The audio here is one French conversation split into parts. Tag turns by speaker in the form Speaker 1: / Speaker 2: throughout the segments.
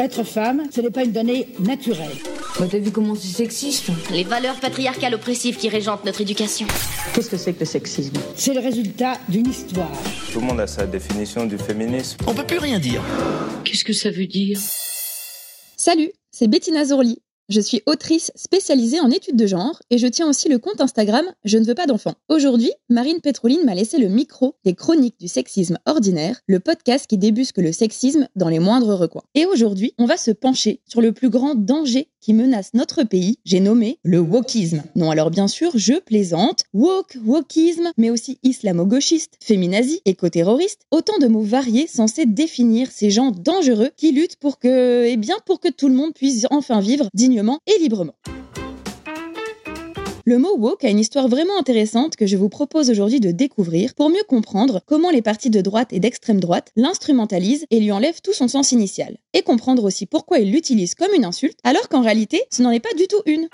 Speaker 1: Être femme, ce n'est pas une donnée naturelle.
Speaker 2: Bah t'as vu comment c'est sexiste
Speaker 3: Les valeurs patriarcales oppressives qui régentent notre éducation.
Speaker 4: Qu'est-ce que c'est que le sexisme
Speaker 1: C'est le résultat d'une histoire.
Speaker 5: Tout le monde a sa définition du féminisme.
Speaker 6: On peut plus rien dire.
Speaker 2: Qu'est-ce que ça veut dire?
Speaker 7: Salut, c'est Bettina Zorli. Je suis autrice spécialisée en études de genre et je tiens aussi le compte Instagram Je ne veux pas d'enfants. Aujourd'hui, Marine Pétroline m'a laissé le micro des chroniques du sexisme ordinaire, le podcast qui débusque le sexisme dans les moindres recoins. Et aujourd'hui, on va se pencher sur le plus grand danger qui menace notre pays, j'ai nommé le wokisme. Non, alors bien sûr, je plaisante. Woke, wokisme, mais aussi islamo-gauchiste, féminazi, éco-terroriste, autant de mots variés censés définir ces gens dangereux qui luttent pour que, eh bien, pour que tout le monde puisse enfin vivre dignement et librement. Le mot woke a une histoire vraiment intéressante que je vous propose aujourd'hui de découvrir pour mieux comprendre comment les partis de droite et d'extrême droite l'instrumentalisent et lui enlèvent tout son sens initial. Et comprendre aussi pourquoi ils l'utilisent comme une insulte alors qu'en réalité ce n'en est pas du tout une.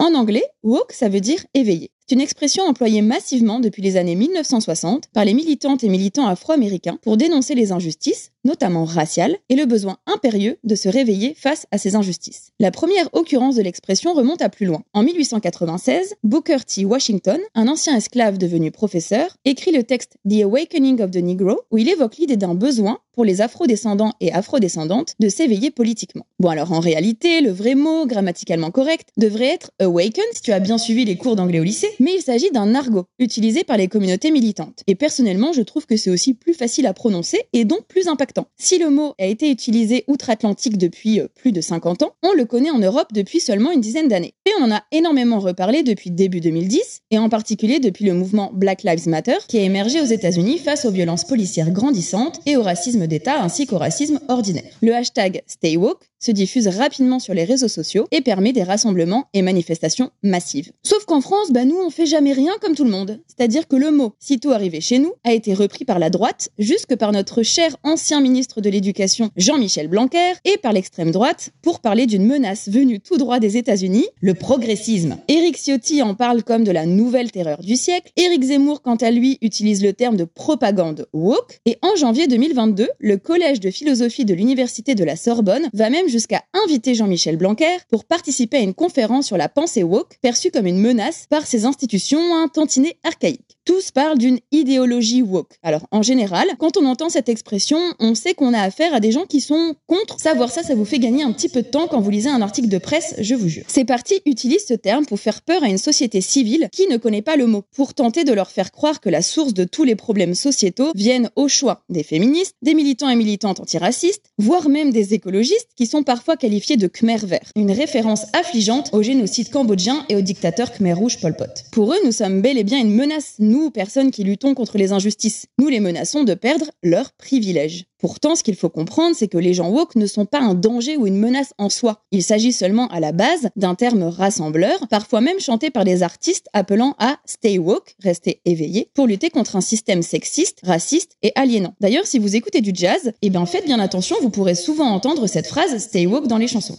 Speaker 7: En anglais, woke ça veut dire éveillé. C'est une expression employée massivement depuis les années 1960 par les militantes et militants afro-américains pour dénoncer les injustices, notamment raciales, et le besoin impérieux de se réveiller face à ces injustices. La première occurrence de l'expression remonte à plus loin. En 1896, Booker T. Washington, un ancien esclave devenu professeur, écrit le texte The Awakening of the Negro, où il évoque l'idée d'un besoin pour les afro-descendants et afro-descendantes de s'éveiller politiquement. Bon alors en réalité, le vrai mot, grammaticalement correct, devrait être awaken si tu as bien suivi les cours d'anglais au lycée, mais il s'agit d'un argot utilisé par les communautés militantes. Et personnellement, je trouve que c'est aussi plus facile à prononcer et donc plus impactant. Si le mot a été utilisé outre-Atlantique depuis euh, plus de 50 ans, on le connaît en Europe depuis seulement une dizaine d'années. Et on en a énormément reparlé depuis début 2010, et en particulier depuis le mouvement Black Lives Matter qui a émergé aux États-Unis face aux violences policières grandissantes et au racisme d'État ainsi qu'au racisme ordinaire. Le hashtag StayWoke se diffuse rapidement sur les réseaux sociaux et permet des rassemblements et manifestations massives. Sauf qu'en France, bah nous on fait jamais rien comme tout le monde. C'est-à-dire que le mot, sitôt arrivé chez nous, a été repris par la droite, jusque par notre cher ancien ministre de l'Éducation Jean-Michel Blanquer, et par l'extrême droite, pour parler d'une menace venue tout droit des États-Unis, le progressisme. Éric Ciotti en parle comme de la nouvelle terreur du siècle, Éric Zemmour quant à lui utilise le terme de propagande woke, et en janvier 2022, le Collège de philosophie de l'Université de la Sorbonne va même jusqu'à inviter Jean-Michel Blanquer pour participer à une conférence sur la pensée woke, perçue comme une menace par ces institutions un tantinet archaïques. Tous parlent d'une idéologie woke. Alors, en général, quand on entend cette expression, on sait qu'on a affaire à des gens qui sont contre. Savoir ça, ça vous fait gagner un petit peu de temps quand vous lisez un article de presse, je vous jure. Ces partis utilisent ce terme pour faire peur à une société civile qui ne connaît pas le mot, pour tenter de leur faire croire que la source de tous les problèmes sociétaux viennent au choix des féministes, des militants et militantes antiracistes, voire même des écologistes qui sont parfois qualifiés de Khmer vert, une référence affligeante au génocide cambodgien et au dictateur Khmer rouge Pol Pot. Pour eux, nous sommes bel et bien une menace, personnes qui luttons contre les injustices. Nous les menaçons de perdre leurs privilèges. Pourtant, ce qu'il faut comprendre, c'est que les gens woke ne sont pas un danger ou une menace en soi. Il s'agit seulement à la base d'un terme rassembleur, parfois même chanté par des artistes appelant à stay woke, rester éveillé, pour lutter contre un système sexiste, raciste et aliénant. D'ailleurs, si vous écoutez du jazz, eh bien faites bien attention, vous pourrez souvent entendre cette phrase stay woke dans les chansons.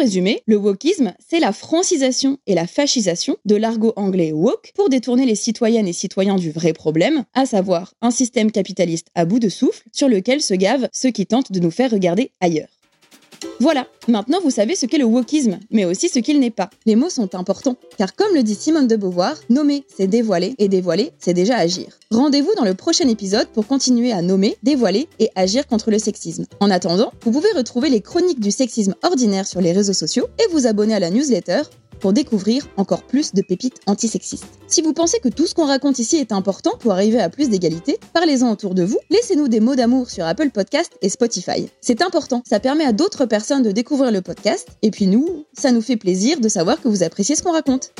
Speaker 7: Résumer, le wokisme, c'est la francisation et la fascisation de l'argot anglais woke pour détourner les citoyennes et citoyens du vrai problème, à savoir un système capitaliste à bout de souffle sur lequel se gavent ceux qui tentent de nous faire regarder ailleurs. Voilà, maintenant vous savez ce qu'est le wokisme, mais aussi ce qu'il n'est pas. Les mots sont importants, car comme le dit Simone de Beauvoir, nommer c'est dévoiler, et dévoiler c'est déjà agir. Rendez-vous dans le prochain épisode pour continuer à nommer, dévoiler et agir contre le sexisme. En attendant, vous pouvez retrouver les chroniques du sexisme ordinaire sur les réseaux sociaux et vous abonner à la newsletter pour découvrir encore plus de pépites antisexistes. Si vous pensez que tout ce qu'on raconte ici est important pour arriver à plus d'égalité, parlez-en autour de vous, laissez-nous des mots d'amour sur Apple Podcast et Spotify. C'est important, ça permet à d'autres personnes de découvrir le podcast, et puis nous, ça nous fait plaisir de savoir que vous appréciez ce qu'on raconte.